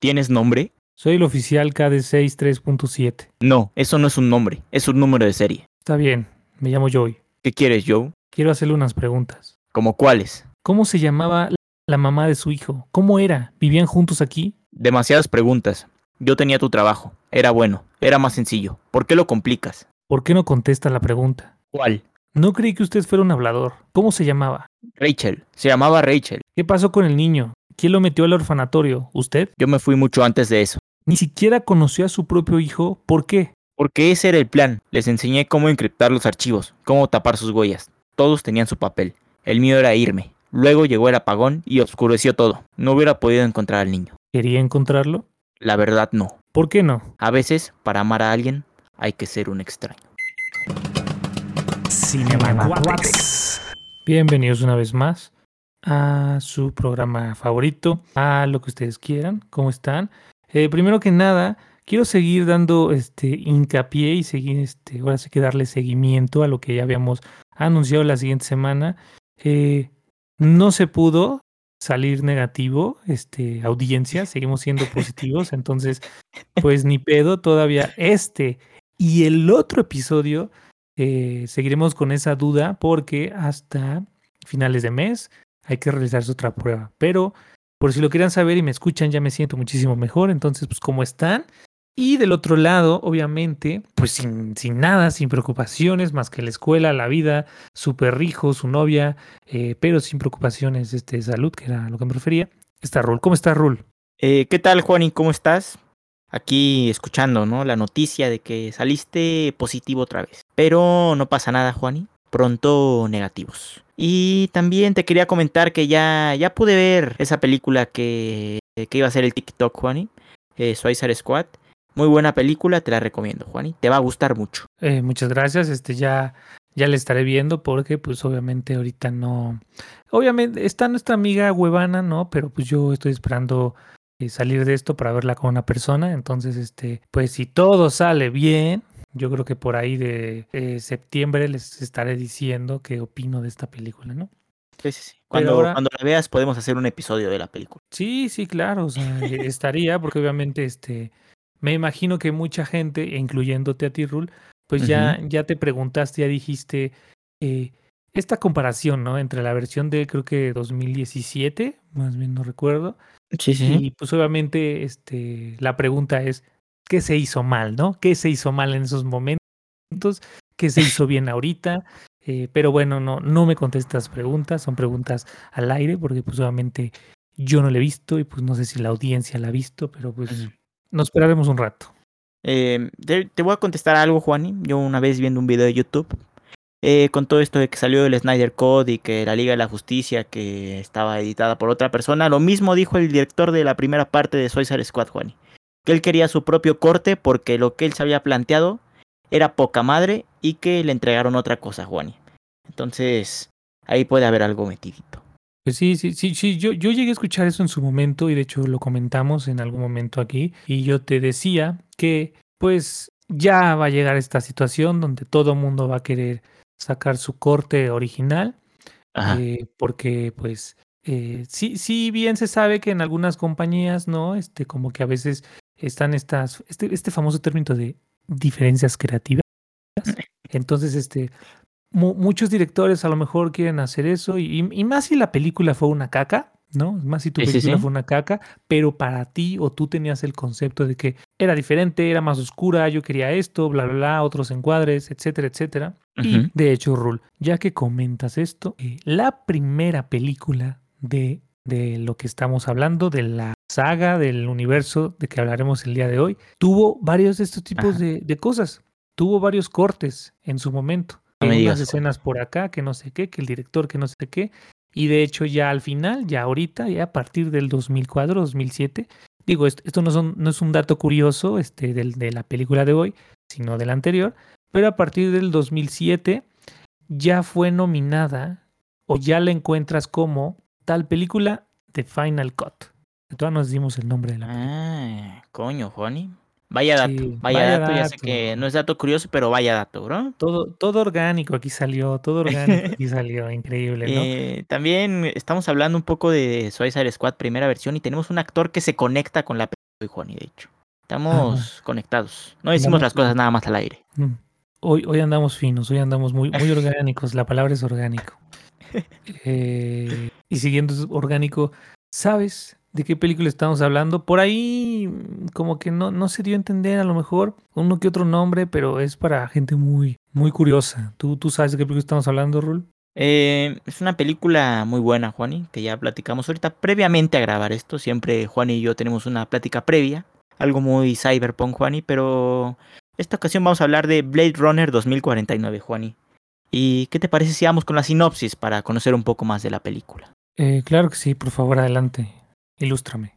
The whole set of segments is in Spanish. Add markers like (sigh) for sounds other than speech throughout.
¿Tienes nombre? Soy el oficial KD6 3.7. No, eso no es un nombre, es un número de serie. Está bien, me llamo Joey. ¿Qué quieres, Joe? Quiero hacerle unas preguntas. ¿Como cuáles? ¿Cómo se llamaba la mamá de su hijo? ¿Cómo era? ¿Vivían juntos aquí? Demasiadas preguntas. Yo tenía tu trabajo. Era bueno. Era más sencillo. ¿Por qué lo complicas? ¿Por qué no contesta la pregunta? ¿Cuál? No creí que usted fuera un hablador. ¿Cómo se llamaba? Rachel. Se llamaba Rachel. ¿Qué pasó con el niño? ¿Quién lo metió al orfanatorio? ¿Usted? Yo me fui mucho antes de eso. Ni siquiera conoció a su propio hijo. ¿Por qué? Porque ese era el plan. Les enseñé cómo encriptar los archivos, cómo tapar sus huellas. Todos tenían su papel. El mío era irme. Luego llegó el apagón y oscureció todo. No hubiera podido encontrar al niño. ¿Quería encontrarlo? La verdad no. ¿Por qué no? A veces, para amar a alguien, hay que ser un extraño. Bienvenidos una vez más a su programa favorito, a lo que ustedes quieran. ¿Cómo están? Eh, primero que nada, quiero seguir dando este hincapié y seguir, este, ahora sí que darle seguimiento a lo que ya habíamos anunciado la siguiente semana. Eh, no se pudo salir negativo, este, audiencia, seguimos siendo positivos, (laughs) entonces, pues ni pedo, todavía este y el otro episodio eh, seguiremos con esa duda porque hasta finales de mes hay que realizarse otra prueba. Pero por si lo quieran saber y me escuchan, ya me siento muchísimo mejor. Entonces, pues, ¿cómo están? Y del otro lado, obviamente, pues sin, sin nada, sin preocupaciones, más que la escuela, la vida, su perrijo, su novia, eh, pero sin preocupaciones este, salud, que era lo que me refería. Está Rul. ¿Cómo está Rul? Eh, ¿Qué tal, Juani? ¿Cómo estás? Aquí escuchando, ¿no? La noticia de que saliste positivo otra vez. Pero no pasa nada, Juani. Pronto negativos. Y también te quería comentar que ya, ya pude ver esa película que, que iba a ser el TikTok, Juani. Eh, Suicide Squad. Muy buena película, te la recomiendo, Juani. Te va a gustar mucho. Eh, muchas gracias. Este ya, ya le estaré viendo porque, pues, obviamente ahorita no. Obviamente está nuestra amiga Huevana, ¿no? Pero pues yo estoy esperando eh, salir de esto para verla con una persona. Entonces, este, pues si todo sale bien, yo creo que por ahí de eh, septiembre les estaré diciendo qué opino de esta película, ¿no? Sí, sí, sí. Cuando, ahora- cuando la veas podemos hacer un episodio de la película. Sí, sí, claro, o sea, (laughs) estaría, porque obviamente este, me imagino que mucha gente, incluyéndote a ti, Rul, pues ya, ya te preguntaste, ya dijiste eh, esta comparación, ¿no? Entre la versión de creo que 2017, más bien no recuerdo, Sí, y pues obviamente este, la pregunta es, ¿qué se hizo mal, no? ¿Qué se hizo mal en esos momentos? ¿Qué se hizo bien ahorita? Eh, pero bueno, no, no me contestas preguntas, son preguntas al aire, porque pues obviamente yo no la he visto y pues no sé si la audiencia la ha visto, pero pues nos esperaremos un rato. Eh, te, te voy a contestar algo, Juani. Yo una vez viendo un video de YouTube, eh, con todo esto de que salió el Snyder Code y que la Liga de la Justicia, que estaba editada por otra persona, lo mismo dijo el director de la primera parte de Suicide Squad, Juani. Que él quería su propio corte porque lo que él se había planteado era poca madre y que le entregaron otra cosa, Juani. Entonces, ahí puede haber algo metidito. Pues sí, sí, sí, sí, yo, yo llegué a escuchar eso en su momento y de hecho lo comentamos en algún momento aquí y yo te decía que pues ya va a llegar esta situación donde todo mundo va a querer sacar su corte original Ajá. eh, porque pues eh, sí, sí bien se sabe que en algunas compañías, ¿no? Este, como que a veces están estas, este, este famoso término de diferencias creativas. Entonces, este, mu- muchos directores a lo mejor quieren hacer eso y, y más si la película fue una caca, ¿no? Más si tu sí, película sí. fue una caca, pero para ti o tú tenías el concepto de que era diferente, era más oscura, yo quería esto, bla, bla, bla, otros encuadres, etcétera, etcétera. Y de hecho, Rul, ya que comentas esto, eh, la primera película de, de lo que estamos hablando, de la saga del universo de que hablaremos el día de hoy, tuvo varios de estos tipos de, de cosas. Tuvo varios cortes en su momento. No digas, unas escenas por acá, que no sé qué, que el director, que no sé qué. Y de hecho, ya al final, ya ahorita, ya a partir del 2004, 2007, digo, esto, esto no, son, no es un dato curioso este, del- de la película de hoy, sino del anterior, pero a partir del 2007 ya fue nominada o ya la encuentras como tal película de Final Cut. Todavía nos dimos el nombre de la película. Ah, coño, Juani. Vaya dato, Sí, vaya, vaya dato, ya sé que no es dato curioso, pero vaya dato, bro. Todo, todo orgánico aquí salió, todo (laughs) orgánico aquí salió, increíble, ¿no? Eh, también estamos hablando un poco de Suicide Squad primera versión y tenemos un actor que se conecta con la Juan, y de hecho. Estamos conectados. No decimos las cosas nada más al aire. Mm. Hoy, hoy andamos finos, hoy andamos muy, muy (laughs) orgánicos. La palabra es orgánico. (laughs) Eh, y siguiendo orgánico, ¿sabes de qué película estamos hablando? Por ahí como que no, no se dio a entender a lo mejor uno que otro nombre, pero es para gente muy, muy curiosa. ¿Tú, tú sabes de qué película estamos hablando, Rul? Eh, es una película muy buena, Juani, que ya platicamos ahorita previamente a grabar esto. Siempre Juan y yo tenemos una plática previa, algo muy cyberpunk, Juani, pero esta ocasión vamos a hablar de Blade Runner 2049, Juani. ¿Y qué te parece si vamos con la sinopsis para conocer un poco más de la película? Eh, claro que sí, por favor, adelante. Ilústrame.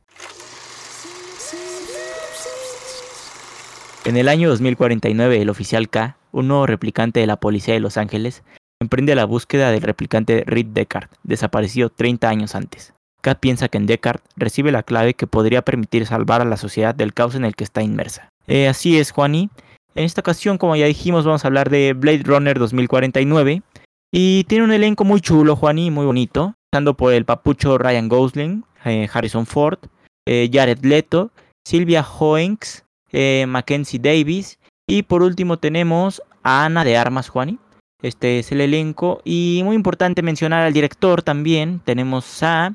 En el año 2049, el oficial K, un nuevo replicante de la policía de Los Ángeles, emprende la búsqueda del replicante Reed Deckard, desaparecido 30 años antes. Kat piensa que en Deckard recibe la clave que podría permitir salvar a la sociedad del caos en el que está inmersa. Eh, así es, Juani. En esta ocasión, como ya dijimos, vamos a hablar de Blade Runner 2049. Y tiene un elenco muy chulo, Juani, muy bonito. Por el papucho Ryan Gosling, eh, Harrison Ford, eh, Jared Leto, Sylvia Hoenks, Mackenzie Davis. Y por último tenemos a Ana de Armas, Juani. Este es el elenco. Y muy importante mencionar al director también. Tenemos a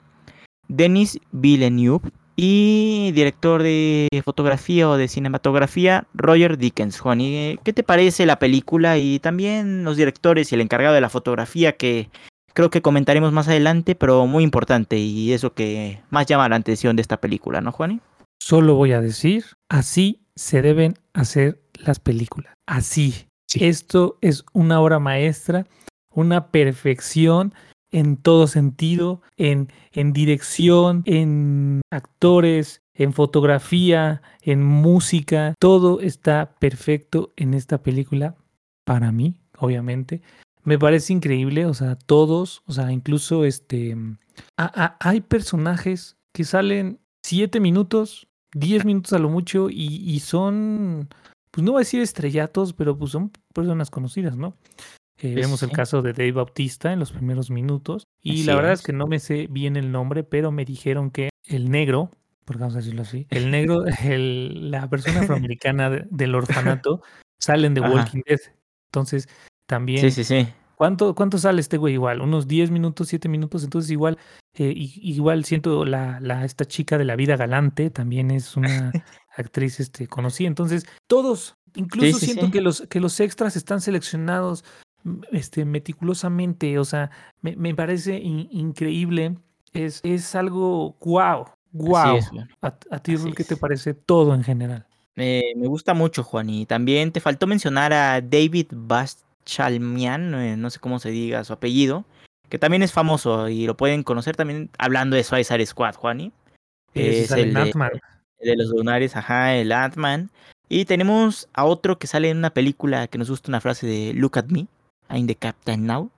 Denis Villeneuve y director de fotografía o de cinematografía Roger Dickens. Juan, ¿y qué te parece la película y también los directores y el encargado de la fotografía que creo que comentaremos más adelante, pero muy importante y eso que más llama la atención de esta película, ¿no, Juan? Solo voy a decir, así se deben hacer las películas. Así. Esto es una obra maestra, una perfección en todo sentido, en, en dirección, en actores, en fotografía, en música. Todo está perfecto en esta película, para mí, obviamente. Me parece increíble, o sea, todos, o sea, incluso este... hay personajes que salen siete minutos, diez minutos a lo mucho y, y son pues no voy a decir estrellatos, pero pues son personas conocidas, ¿no? Eh, vemos el caso de Dave Bautista en los primeros minutos. Y la verdad es. que no me sé bien el nombre, pero me dijeron que el negro, porque vamos a decirlo así, el negro, (laughs) el, la persona afroamericana del orfanato, salen de Walking Dead. Entonces, también. Sí, sí, sí. ¿Cuánto, ¿Cuánto sale este güey igual? ¿Unos 10 minutos, 7 minutos? Entonces igual, eh, igual siento la, la, esta chica de la vida galante, también es una (laughs) actriz este, conocida. Entonces, todos, incluso siento Que, los, que los extras están seleccionados mm, este, meticulosamente, o sea, me, me parece increíble. Es, es algo wow, wow. a, ti, ¿qué te parece todo en general? me gusta mucho, Juan. Y también te faltó mencionar a David Bast Chalmian, eh, no sé cómo se diga su apellido, que también es famoso y lo pueden conocer también hablando de Suicide Squad, Juani. Es, el de, de, los lunares, ajá, el Ant-Man. Y tenemos a otro que sale en una película que nos gusta una frase de Look at me, I'm the Captain now.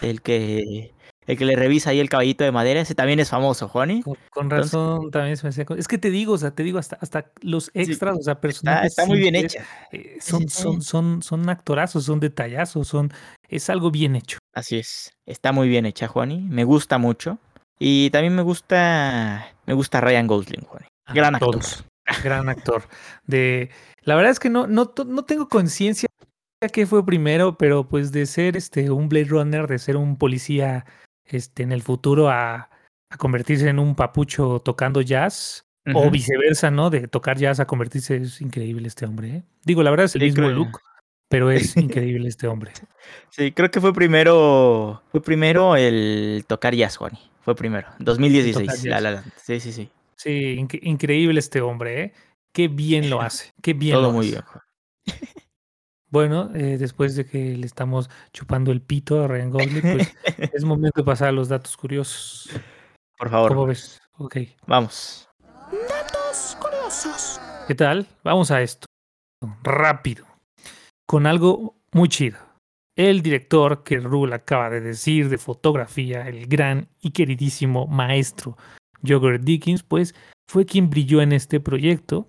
El que el que le revisa ahí el caballito de madera, ese también es famoso, Juani. Con, razón también se me hacía... Es que te digo, o sea, te digo, hasta, hasta los extras, o sea, personajes... Está, muy bien hecha. Eh, son, son, son, son actorazos, son detallazos, son... Es algo bien hecho. Así es, está muy bien hecha, Juani. Me gusta mucho. Y también me gusta... Me gusta Ryan Gosling, Juani. Gran actor. Gran actor. De... La verdad es que no, no, no tengo conciencia que fue primero, pero pues de ser este un Blade Runner, de ser un policía este, en el futuro a, a convertirse en un papucho tocando jazz. O viceversa, ¿no? De tocar jazz a convertirse. Es increíble este hombre. ¿eh? Digo, la verdad es el mismo look, pero es (laughs) increíble este hombre. Sí, creo que fue primero. Fue primero el tocar jazz, Juan. Fue primero. 2016. sí, sí, sí. Sí, increíble este hombre, ¿eh? Qué bien lo (laughs) hace. Qué bien Todo lo muy bien. Bueno, eh, después de que le estamos chupando el pito a Ryan Gosling, pues (laughs) es momento de pasar a los datos curiosos. Por favor. ¿Cómo ves? Ok. Vamos. Datos curiosos. ¿Qué tal? Vamos a esto. Rápido. Con algo muy chido. El director que Rule acaba de decir de fotografía, el gran y queridísimo maestro Jogger Dickens, pues fue quien brilló en este proyecto,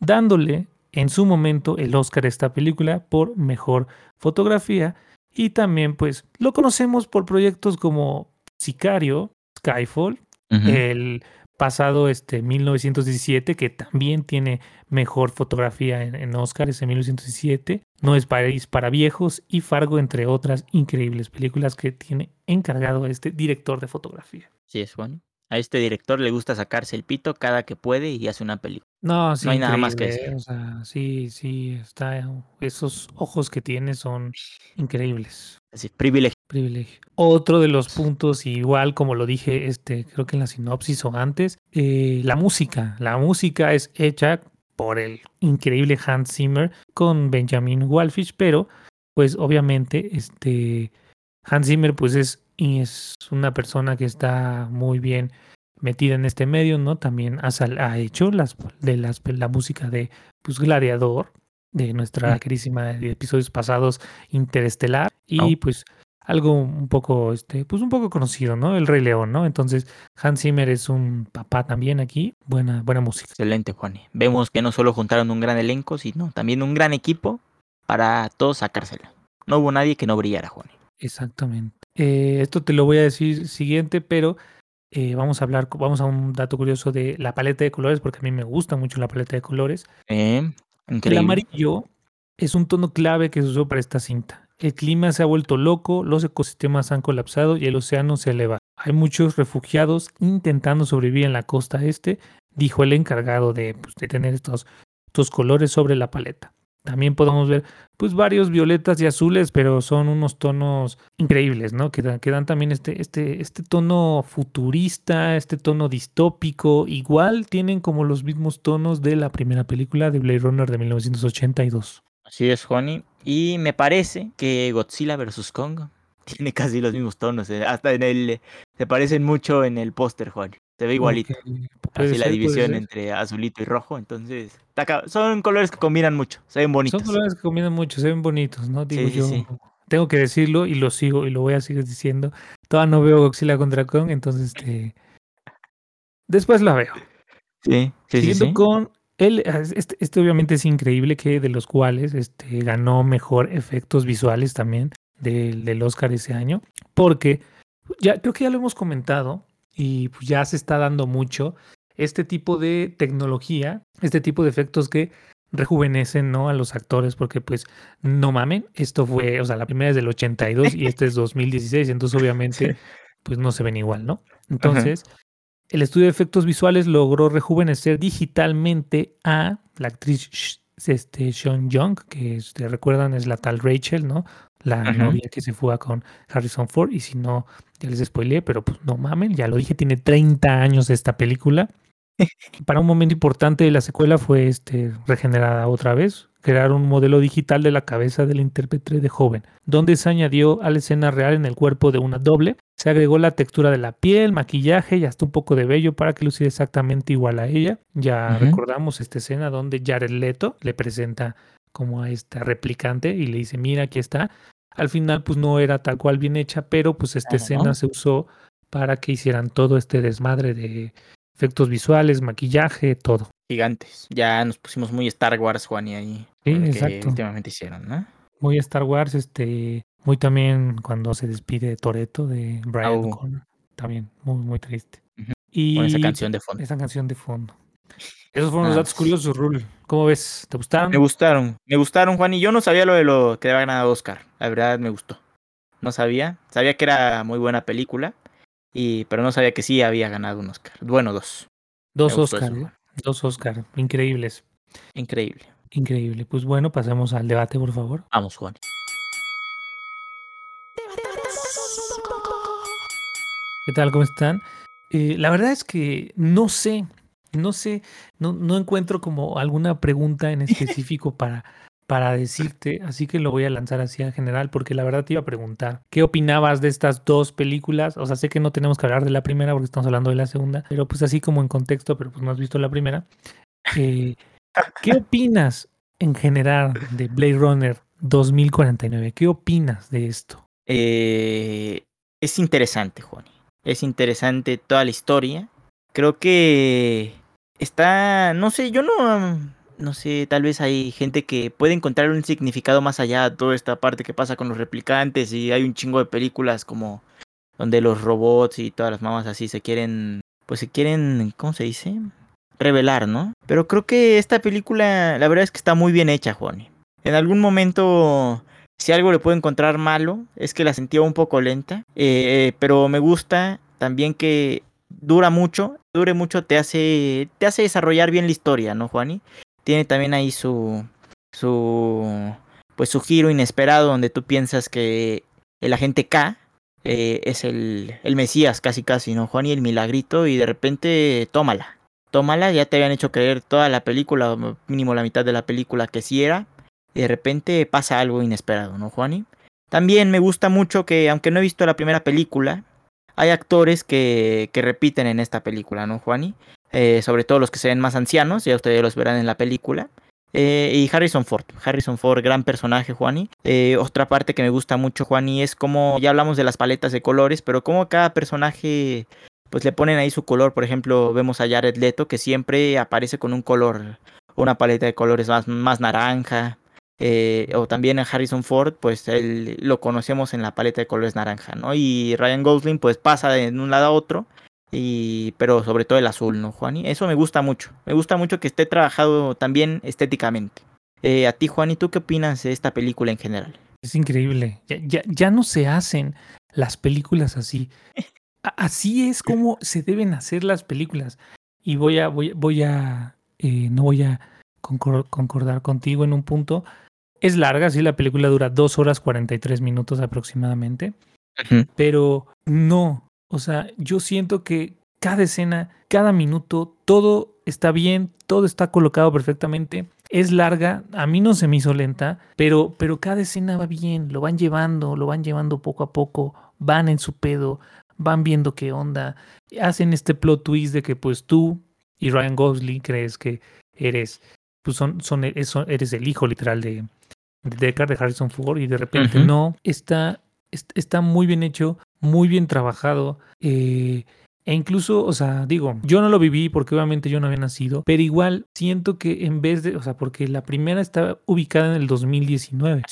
dándole en su momento el Oscar a esta película por mejor fotografía y también pues lo conocemos por proyectos como Sicario, Skyfall, el pasado este 1917, que también tiene mejor fotografía en, en Oscar, ese 1917. No es París para viejos y Fargo, entre otras increíbles películas que tiene encargado este director de fotografía. Sí, es Juan. A este director le gusta sacarse el pito cada que puede y hace una película. No, sí, No hay nada más que ¿eh? O sea, sí, sí, está. Esos ojos que tiene son increíbles. Así, privilegio. Privilegio. Otro de los puntos, igual como lo dije, este, creo que en la sinopsis o antes, eh, la música. La música es hecha por el increíble Hans Zimmer con Benjamin Walfish, pero pues obviamente este Hans Zimmer pues es, y es una persona que está muy bien metida en este medio, ¿no? También ha, sal- ha hecho las, de las, la música de pues, Gladiador, de nuestra querísima de episodios pasados, Interestelar, y Oh. pues algo un poco, este, pues un poco conocido, ¿no? El Rey León, ¿no? Entonces Hans Zimmer es un papá también aquí, buena, buena música. Excelente, Juan. Vemos que no solo juntaron un gran elenco, sino también un gran equipo para todos sacársela. No hubo nadie que no brillara, Juan. Exactamente. Eh, esto te lo voy a decir siguiente, pero eh, vamos a hablar, vamos a un dato curioso de la paleta de colores, porque a mí me gusta mucho la paleta de colores. Eh, El amarillo es un tono clave que se usó para esta cinta. El clima se ha vuelto loco, los ecosistemas han colapsado y el océano se eleva. Hay muchos refugiados intentando sobrevivir en la costa este, dijo el encargado de, pues, de tener estos, estos colores sobre la paleta. También podemos ver pues varios violetas y azules, pero son unos tonos increíbles, ¿no? Que dan, que dan también este, este, este tono futurista, este tono distópico. Igual tienen como los mismos tonos de la primera película de Blade Runner de 1982. Así es, Juani. Y me parece que Godzilla vs. Kong (laughs) tiene casi los mismos tonos. eh, Hasta en el. Se parecen mucho en el póster, Juan. Se ve igualito. Así la ser, división entre azulito y rojo. Entonces, son colores que combinan mucho. Se ven bonitos. Son colores que combinan mucho, se ven bonitos, ¿no? Digo sí, yo. sí. Tengo que decirlo y lo sigo y lo voy a seguir diciendo. Todavía no veo Godzilla contra Kong, entonces este. Después la veo. Sí, sí, sí. Siguiendo sí. con él, este, este obviamente es increíble que de los cuales este, ganó mejor efectos visuales también del, del Oscar ese año, porque ya creo que ya lo hemos comentado y pues ya se está dando mucho este tipo de tecnología, este tipo de efectos que rejuvenecen ¿no? a los actores, porque pues no mamen, esto fue, o sea, la primera es del 82 y este es 2016, entonces obviamente pues no se ven igual, ¿no? Entonces, el estudio de efectos visuales logró rejuvenecer digitalmente a la actriz este, Sean Young, que este, recuerdan es la tal Rachel, ¿no? La Ajá. novia que se fue con Harrison Ford. Y si no, ya les spoileé, pero pues no mamen, ya lo dije, tiene 30 años esta película. (laughs) Para un momento importante de la secuela fue este, regenerada otra vez, crear un modelo digital de la cabeza del intérprete de joven, donde se añadió a la escena real en el cuerpo de una doble, se agregó la textura de la piel, maquillaje y hasta un poco de vello para que luciera exactamente igual a ella. Ya recordamos esta escena donde Jared Leto le presenta como a esta replicante y le dice, mira, aquí está. Al final pues no era tal cual bien hecha, pero pues esta escena se usó para que hicieran todo este desmadre de efectos visuales, maquillaje, todo. Gigantes. Ya nos pusimos muy Star Wars, Juan, y ahí. Sí, lo que exacto. últimamente hicieron, ¿no? Muy Star Wars, este, muy también cuando se despide de Toreto de Brian Au. O'Connor. También, muy, muy triste. Y Con esa canción de fondo. esa canción de fondo. Esos fueron los Ah, datos curiosos, Rul. ¿Cómo ves? ¿Te gustaron? Me gustaron, me gustaron, Juan, y yo no sabía lo de lo que había ganado Oscar. La verdad me gustó. No sabía. Sabía que era muy buena película, y pero no sabía que sí había ganado un Oscar. Bueno, dos. Dos Oscar. Dos Oscar. Increíbles. Increíble. Increíble. Pues bueno, pasemos al debate, por favor. Vamos, Juan. ¿Qué tal? ¿Cómo están? Eh, la verdad es que no sé, no sé, no, no encuentro como alguna pregunta en (laughs) específico para, para decirte, así que lo voy a lanzar así en general, porque la verdad te iba a preguntar, ¿qué opinabas de estas dos películas? O sea, sé que no tenemos que hablar de la primera porque estamos hablando de la segunda, pero pues así como en contexto, pero pues no has visto la primera. Eh, ¿Qué (laughs) opinas en general de Blade Runner 2049? ¿Qué opinas de esto? Eh, es interesante, Juan. Es interesante toda la historia. Creo que está, no sé, yo no, no sé, tal vez hay gente que puede encontrar un significado más allá de toda esta parte que pasa con los replicantes y hay un chingo de películas como donde los robots y todas las mamás así se quieren pues se quieren, ¿cómo se dice? Revelar, ¿no? Pero creo que esta película, la verdad es que está muy bien hecha, Juan. En algún momento, si algo le puedo encontrar malo, es que la sentía un poco lenta, eh, pero me gusta también que dura mucho, dure mucho, te hace, te hace desarrollar bien la historia, ¿no, Juani? Tiene también ahí su, su, pues su giro inesperado donde tú piensas que el agente K eh, es el, el Mesías casi casi, ¿no, Juani? El milagrito y de repente tómala, tómala, ya te habían hecho creer toda la película, mínimo la mitad de la película que sí era, y de repente pasa algo inesperado, ¿no, Juani? También me gusta mucho que, aunque no he visto la primera película, hay actores que, que repiten en esta película, ¿no, Juani? Eh, sobre todo los que se ven más ancianos, ya ustedes los verán en la película. Eh, y Harrison Ford. Harrison Ford, gran personaje, Juani. Eh, otra parte que me gusta mucho, Juani, es como, ya hablamos de las paletas de colores, pero como cada personaje, pues le ponen ahí su color. Por ejemplo, vemos a Jared Leto, que siempre aparece con un color, una paleta de colores más, más naranja. Eh, o también a Harrison Ford, pues él lo conocemos en la paleta de colores naranja, ¿no? Y Ryan Gosling, pues pasa de un lado a otro, y, pero sobre todo el azul, ¿no, Juani? Eso me gusta mucho. Me gusta mucho que esté trabajado también estéticamente. Eh, a ti, Juan, ¿y tú qué opinas de esta película en general? Es increíble. Ya, ya, ya no se hacen las películas así. Así es como se deben hacer las películas. Y voy a, voy, voy a, eh, no voy a concordar contigo en un punto, es larga, sí, la película dura dos horas 43 minutos aproximadamente, pero no, o sea, yo siento que cada escena, cada minuto, todo está bien, todo está colocado perfectamente. Es larga, a mí no se me hizo lenta, pero, pero cada escena va bien, lo van llevando, lo van llevando poco a poco, van en su pedo, van viendo qué onda, hacen este plot twist de que pues tú y Ryan Gosling crees que eres, pues son, son, eres el hijo literal de, de Deckard, de Harrison Ford, y de repente no, está, está muy bien hecho, muy bien trabajado. Eh, e incluso, o sea, digo, yo no lo viví porque obviamente yo no había nacido, pero igual siento que en vez de, o sea, porque la primera está ubicada en el 2019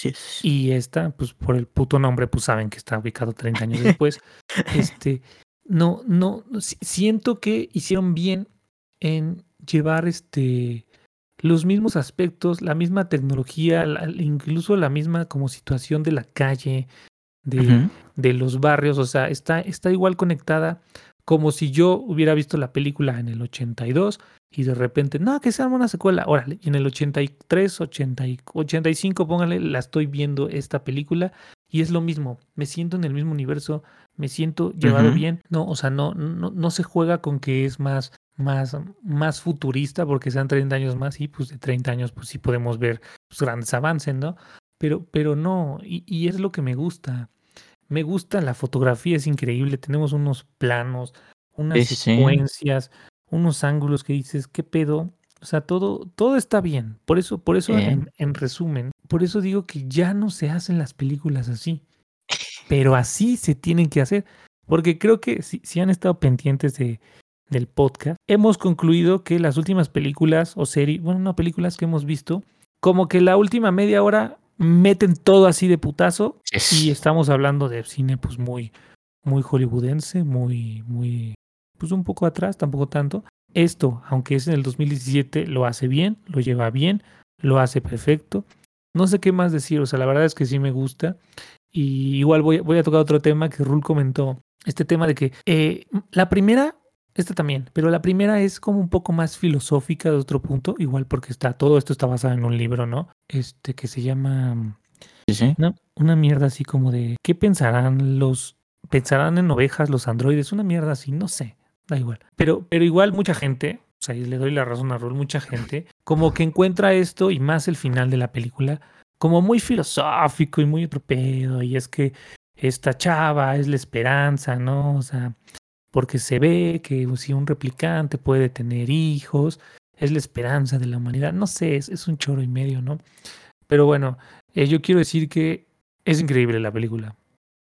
y esta, pues por el puto nombre, pues saben que está ubicado 30 años después. (laughs) este, no, no, siento que hicieron bien en llevar este los mismos aspectos, la misma tecnología, incluso la misma como situación de la calle, de, de, los barrios, o sea, está, está igual conectada como si yo hubiera visto la película en el 82 y de repente, no, que sea una secuela, órale, y en el 83, 80, 85, póngale, la estoy viendo esta película y es lo mismo, me siento en el mismo universo, me siento llevado bien, no, o sea, no, no, no se juega con que es más más, más futurista, porque sean 30 años más, y pues de 30 años pues sí podemos ver pues, grandes avances, ¿no? Pero, pero no, y, y, es lo que me gusta. Me gusta la fotografía, es increíble, tenemos unos planos, unas secuencias, unos ángulos que dices, ¿qué pedo? O sea, todo, todo está bien. Por eso, por eso en, en, resumen, por eso digo que ya no se hacen las películas así. Pero así se tienen que hacer. Porque creo que si, si han estado pendientes de, del podcast, hemos concluido que las últimas películas o series, bueno, no películas que hemos visto, como que la última media hora meten todo así de putazo y estamos hablando de cine pues muy muy hollywoodense, muy muy pues un poco atrás, tampoco tanto. Esto, aunque es en el 2017, lo hace bien, lo lleva bien, lo hace perfecto. No sé qué más decir, o sea, la verdad es que sí me gusta. Y igual voy, voy a tocar otro tema que Rul comentó, este tema de que eh, la primera esta también, pero la primera es como un poco más filosófica de otro punto, igual porque está, todo esto está basado en un libro, ¿no? Este que se llama ¿Sí? Una, una mierda así como de ¿qué pensarán los pensarán en ovejas los androides? Una mierda así, no sé, da igual. Pero, pero igual mucha gente, o sea, y le doy la razón a Rol, mucha gente, como que encuentra esto y más el final de la película, como muy filosófico y muy otro y es que esta chava es la esperanza, ¿no? O sea, porque se ve que si un replicante puede tener hijos, es la esperanza de la humanidad. No sé, es, un choro y medio, ¿no? Pero bueno, eh, yo quiero decir que es increíble la película.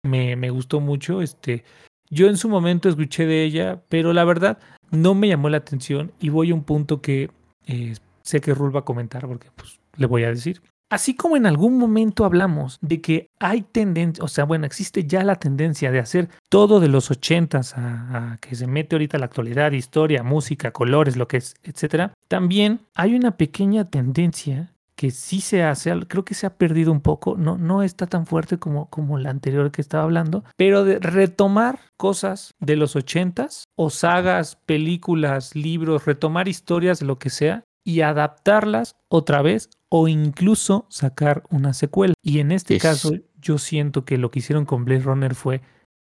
Me, me gustó mucho. Este, yo en su momento escuché de ella, pero la verdad no me llamó la atención y voy a un punto que eh, sé que Rul va a comentar porque pues, le voy a decir. Así como en algún momento hablamos de que hay tendencia, o sea, bueno, existe ya la tendencia de hacer todo de los ochentas a, a, que se mete ahorita la actualidad, historia, música, colores, lo que es, etcétera. También hay una pequeña tendencia que sí se hace, creo que se ha perdido un poco, no, no está tan fuerte como, como la anterior que estaba hablando, pero de retomar cosas de los ochentas o sagas, películas, libros, retomar historias, lo que sea, y adaptarlas otra vez o incluso sacar una secuela. Y en este caso yo siento que lo que hicieron con Blade Runner fue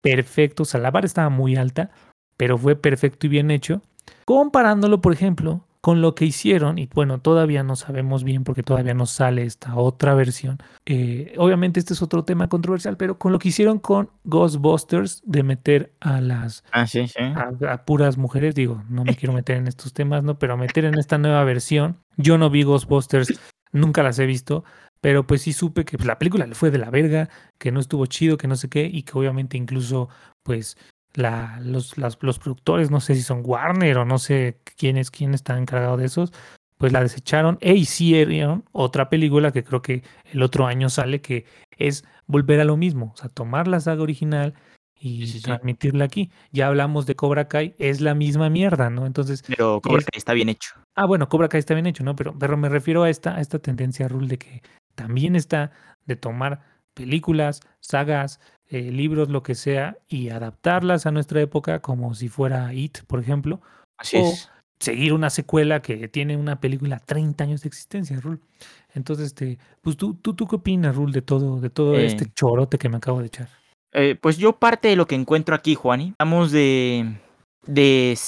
perfecto, o sea, la barra estaba muy alta, pero fue perfecto y bien hecho. Comparándolo, por ejemplo, con lo que hicieron, y bueno, todavía no sabemos bien porque todavía no sale esta otra versión. Eh, obviamente este es otro tema controversial, pero con lo que hicieron con Ghostbusters de meter a las ah, sí, sí. A, puras mujeres, digo, no me quiero meter en estos temas, ¿no? Pero meter en esta nueva versión. Yo no vi Ghostbusters, nunca las he visto, pero pues sí supe que pues, la película le fue de la verga, que no estuvo chido, que no sé qué, y que obviamente incluso pues la, los, los productores, no sé si son Warner o no sé quién es quién está encargado de esos, pues la desecharon e hicieron otra película que creo que el otro año sale, que es volver a lo mismo, o sea, tomar la saga original y transmitirla aquí. Ya hablamos de Cobra Kai, es la misma mierda, ¿no? Entonces. Pero Cobra Kai está bien hecho. Ah, bueno, Cobra Kai está bien hecho, ¿no? Pero, pero me refiero a esta, a esta tendencia, Rule, de que también está de tomar películas, sagas, eh, libros, lo que sea, y adaptarlas a nuestra época como si fuera It, por ejemplo. Así o seguir una secuela que tiene una película 30 años de existencia, Rul. Entonces, este, pues tú, tú, tú qué opinas, Rul, de todo, de todo eh. este chorote que me acabo de echar. Eh, pues yo parte de lo que encuentro aquí, Juani, hablamos de, de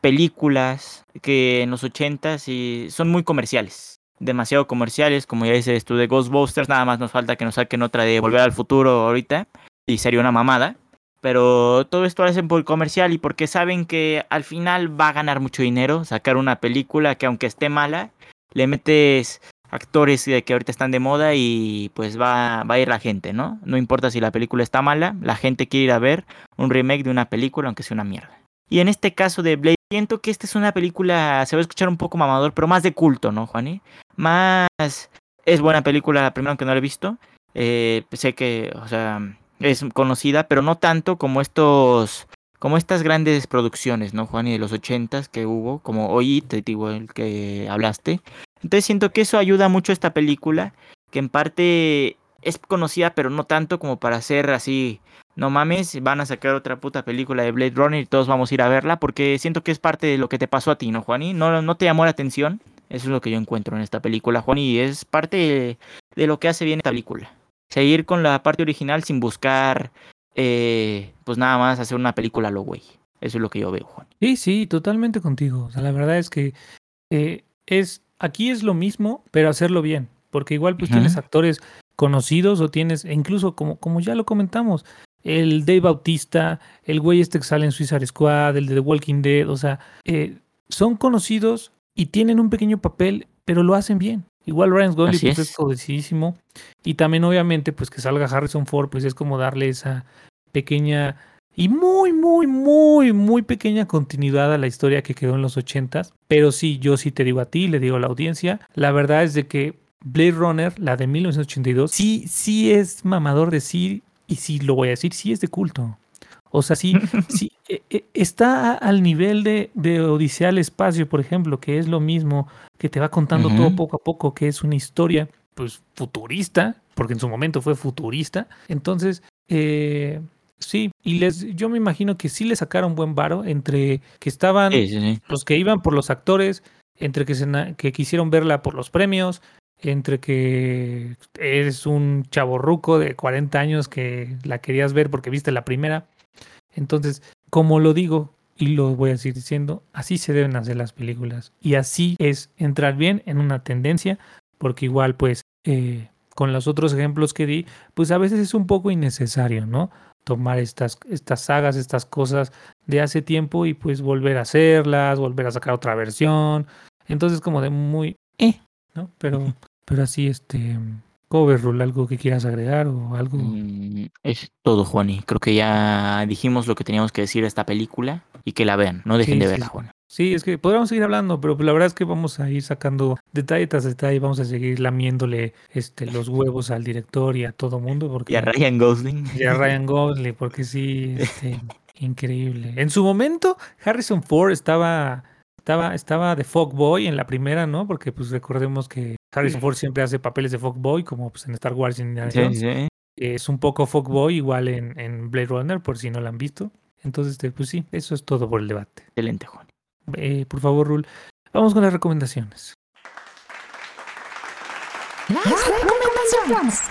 películas que en los 80 y son muy comerciales demasiado comerciales, como ya dices tú de Ghostbusters, nada más nos falta que nos saquen otra de Volver al Futuro ahorita, y sería una mamada. Pero todo esto lo hacen por comercial y porque saben que al final va a ganar mucho dinero sacar una película que aunque esté mala, le metes actores que ahorita están de moda y pues va, va a ir la gente, ¿no? No importa si la película está mala, la gente quiere ir a ver un remake de una película aunque sea una mierda. Y en este caso de Blade, siento que esta es una película, se va a escuchar un poco mamador, pero más de culto, ¿no, Juani? Más... Es buena película, primero que no la he visto. Eh, sé que, o sea, es conocida, pero no tanto como estos, como estas grandes producciones, ¿no, Juan? Y de los ochentas que hubo, como hoy, te digo, el que hablaste. Entonces siento que eso ayuda mucho a esta película, que en parte es conocida, pero no tanto como para hacer así, no mames, van a sacar otra puta película de Blade Runner y todos vamos a ir a verla, porque siento que es parte de lo que te pasó a ti, ¿no, Juan? Y no, no te llamó la atención. Eso es lo que yo encuentro en esta película, Juan, y es parte de lo que hace bien esta película seguir con la parte original sin buscar, eh, pues nada más hacer una película lo güey. Eso es lo que yo veo, Juan. Sí, sí, totalmente contigo. O sea, la verdad es que eh, es aquí es lo mismo, pero hacerlo bien. Porque igual pues tienes actores conocidos o tienes, e incluso como, como ya lo comentamos, el Dave Bautista, el güey este que sale en Suicide Squad, el de The Walking Dead, o sea, eh, son conocidos y tienen un pequeño papel, pero lo hacen bien. Igual Ryan Gosling pues, es conocidísimo. Y también, obviamente, pues que salga Harrison Ford, pues es como darle esa pequeña y muy, muy, muy, muy pequeña continuidad a la historia que quedó en los ochentas. Pero sí, yo sí te digo a ti, le digo a la audiencia, la verdad es de que Blade Runner, la de 1982, sí, sí es mamador de sí, y sí lo voy a decir, sí es de culto. O sea, sí, (laughs) sí e, e, está al nivel de, de, Odisea al Espacio, por ejemplo, que es lo mismo, que te va contando todo poco a poco, que es una historia pues futurista, porque en su momento fue futurista. Entonces, eh, sí, y les, yo me imagino que sí le sacaron buen varo entre que estaban los que iban por los actores, entre que, se, que quisieron verla por los premios, entre que eres un chaborruco de 40 años que la querías ver porque viste la primera. Entonces, como lo digo y lo voy a seguir diciendo, así se deben hacer las películas. Y así es entrar bien en una tendencia, porque igual pues eh, con los otros ejemplos que di, pues a veces es un poco innecesario, ¿no? Tomar estas, estas sagas, estas cosas de hace tiempo y pues volver a hacerlas, volver a sacar otra versión. Entonces como de muy, eh, ¿no? Pero, pero así, este, Coverroll, ¿algo que quieras agregar o algo? Mm, es todo, Juani. Creo que ya dijimos lo que teníamos que decir de esta película y que la vean. No dejen de verla, Juan. Sí, es que podríamos seguir hablando, pero la verdad es que vamos a ir sacando detalle tras detalle, vamos a seguir lamiéndole este, los huevos al director y a todo mundo. Porque, y a Ryan Gosling. Y a Ryan (laughs) Gosling, porque sí, este, increíble. En su momento, Harrison Ford estaba, estaba, estaba de Fogboy en la primera, ¿no? Porque pues recordemos que Harrison Ford siempre hace papeles de Fogboy, como pues en Star Wars y en sí, sí. Es un poco Fogboy, igual en, en Blade Runner, por si no lo han visto. Entonces, este, pues sí, eso es todo por el debate. Excelente, Juan. Eh, por favor, Rul, vamos con las recomendaciones. Las recomendaciones.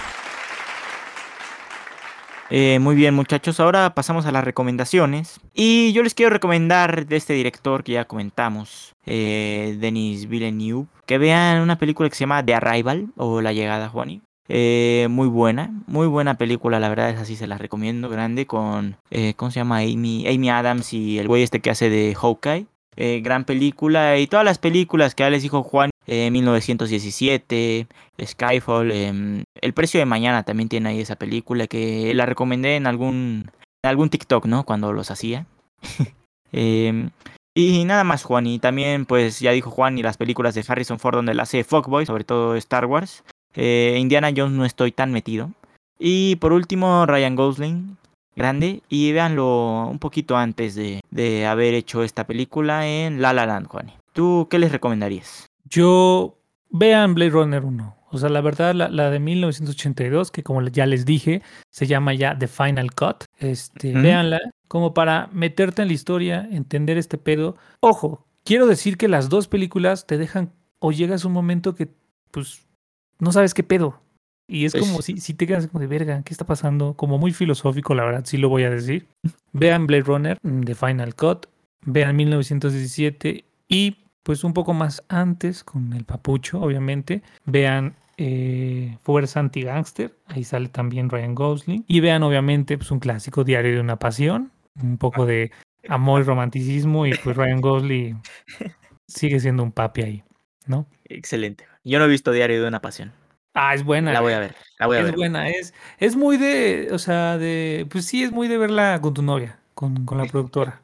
Eh, muy bien, muchachos. Ahora pasamos a las recomendaciones. Y yo les quiero recomendar de este director que ya comentamos, eh, Denis Villeneuve, que vean una película que se llama The Arrival o La Llegada, Juani. Eh, muy buena, muy buena película, la verdad es así, se la recomiendo, grande, con, eh, ¿cómo se llama? Amy, Amy Adams y el güey este que hace de Hawkeye. Eh, gran película y todas las películas que ya les dijo Juan, 1917, Skyfall, em, El precio de mañana también tiene ahí esa película que la recomendé en algún, algún TikTok, ¿no? Cuando los hacía. (laughs) Em, y nada más, Juan. Y también, pues ya dijo Juan, y las películas de Harrison Ford donde la hace Fogboy, sobre todo Star Wars. Eh, Indiana Jones no estoy tan metido. Y por último, Ryan Gosling, grande. Y véanlo un poquito antes de, de haber hecho esta película en La La Land, Juan. ¿Tú qué les recomendarías? Yo vean Blade Runner 1. O sea, la verdad, la, de 1982, que como ya les dije, se llama ya The Final Cut. Este, Véanla como para meterte en la historia, entender este pedo. Ojo, quiero decir que las dos películas te dejan o llegas a un momento que, pues, no sabes qué pedo. Y es como si, si te quedas como de verga, ¿qué está pasando? Como muy filosófico, la verdad, sí lo voy a decir. Vean Blade Runner, mm, The Final Cut, vean 1917 y pues un poco más antes, con el papucho, obviamente, vean eh, Fuerza Anti-Gangster, ahí sale también Ryan Gosling, y vean obviamente pues un clásico Diario de una Pasión, un poco de amor y romanticismo, y pues Ryan Gosling (laughs) sigue siendo un papi ahí, ¿no? Excelente. Yo no he visto Diario de una Pasión. Ah, es buena. La voy a ver. La voy a es buena. Es, es muy de, o sea, de, pues sí, es muy de verla con tu novia, con, con la productora.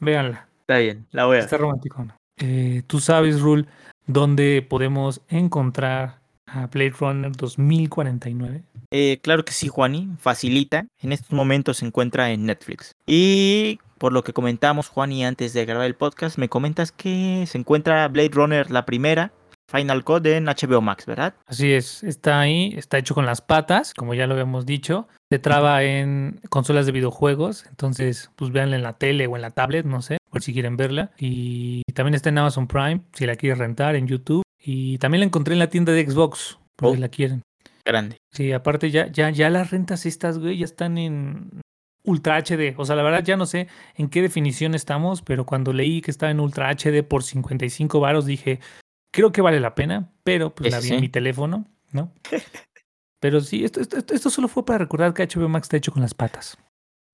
Véanla. Está bien, la voy a ver. Está romántico. Eh, Tú sabes, Rule, dónde podemos encontrar a Blade Runner 2049. Eh, claro que sí, Juani, facilita. En estos momentos se encuentra en Netflix. Y por lo que comentamos, Juani, antes de grabar el podcast, me comentas que se encuentra Blade Runner la primera Final Code en HBO Max, ¿verdad? Así es, está ahí, está hecho con las patas, como ya lo habíamos dicho. Se traba en consolas de videojuegos, entonces pues véanla en la tele o en la tablet, no sé, por si quieren verla. Y también está en Amazon Prime, si la quieres rentar, en YouTube. Y también la encontré en la tienda de Xbox, por si oh. la quieren. Grande. Sí, aparte ya, ya, ya las rentas estas, güey, ya están en Ultra HD. O sea, la verdad ya no sé en qué definición estamos, pero cuando leí que estaba en Ultra HD por 55 varos, dije, Creo que vale la pena, pero pues la vi en mi teléfono, ¿no? Pero sí, esto, esto, solo fue para recordar que HBO Max está hecho con las patas.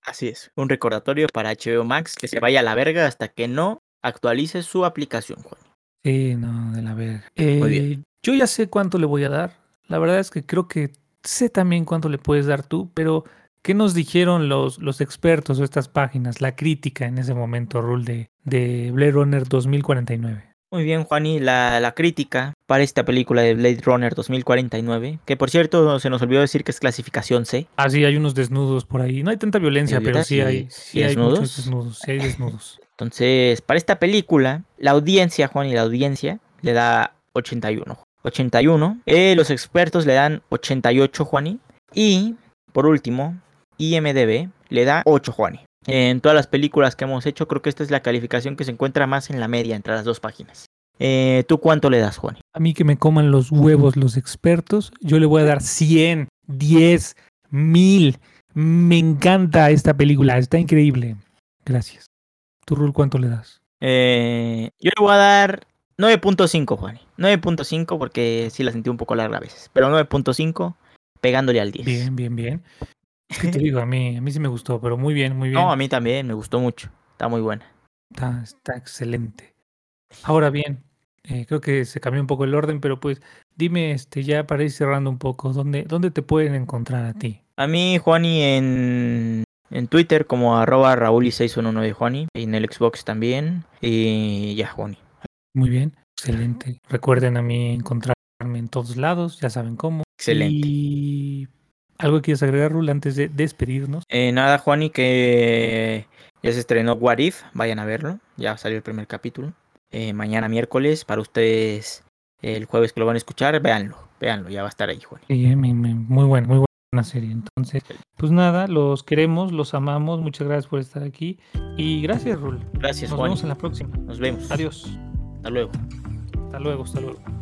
Así es, un recordatorio para HBO Max que se vaya a la verga hasta que no actualice su aplicación, Juan. Sí, no, de la verga. Muy bien. Eh, yo ya sé cuánto le voy a dar. La verdad es que creo que sé también cuánto le puedes dar tú, pero ¿qué nos dijeron los, los expertos o estas páginas, la crítica en ese momento, Rule, de, de Blade Runner 2049? Muy bien, Juani, la, la, crítica para esta película de Blade Runner 2049, que por cierto se nos olvidó decir que es clasificación C. Ah, sí, hay unos desnudos por ahí. No hay tanta violencia, pero sí hay, sí hay muchos desnudos. Sí hay desnudos. (laughs) Entonces, para esta película, la audiencia, Juan, y la audiencia le da 81. 81. Eh, los expertos le dan 88, Juani. Y, por último, IMDB le da 8, Juani. En todas las películas que hemos hecho, creo que esta es la calificación que se encuentra más en la media entre las dos páginas. Eh, ¿Tú cuánto le das, Juan? A mí que me coman los huevos los expertos, yo le voy a dar 100, 10, 1000. Me encanta esta película, está increíble. Gracias. ¿Tú, Rul, cuánto le das? Eh, yo le voy a dar 9.5, Juan. 9.5 porque sí la sentí un poco larga a veces. Pero 9.5 pegándole al 10. Bien, bien, bien. ¿Qué te digo? A mí, a mí sí me gustó, pero muy bien, muy bien. No, a mí también, me gustó mucho. Está muy buena. Está, está excelente. Ahora bien, eh, creo que se cambió un poco el orden, pero pues dime, este, ya para ir cerrando un poco, ¿dónde, dónde te pueden encontrar a ti? A mí, Juani, en En Twitter como arroba Raúl619 Juani. En el Xbox también. Y ya, Juani. Muy bien, excelente. Recuerden a mí encontrarme en todos lados, ya saben cómo. Excelente. Y algo que quieres agregar, Rul, antes de despedirnos. Eh, nada, Juani, que ya se estrenó What If. Vayan a verlo. Ya salió el primer capítulo. Eh, mañana miércoles, para ustedes el jueves que lo van a escuchar, véanlo, véanlo, ya va a estar ahí, Juan. Sí, muy, muy buena, muy buena serie. Entonces, pues nada, los queremos, los amamos, muchas gracias por estar aquí y gracias, Rul. Gracias, Nos Juan. vemos en la próxima. Nos vemos. Adiós. Hasta luego. Hasta luego, hasta luego.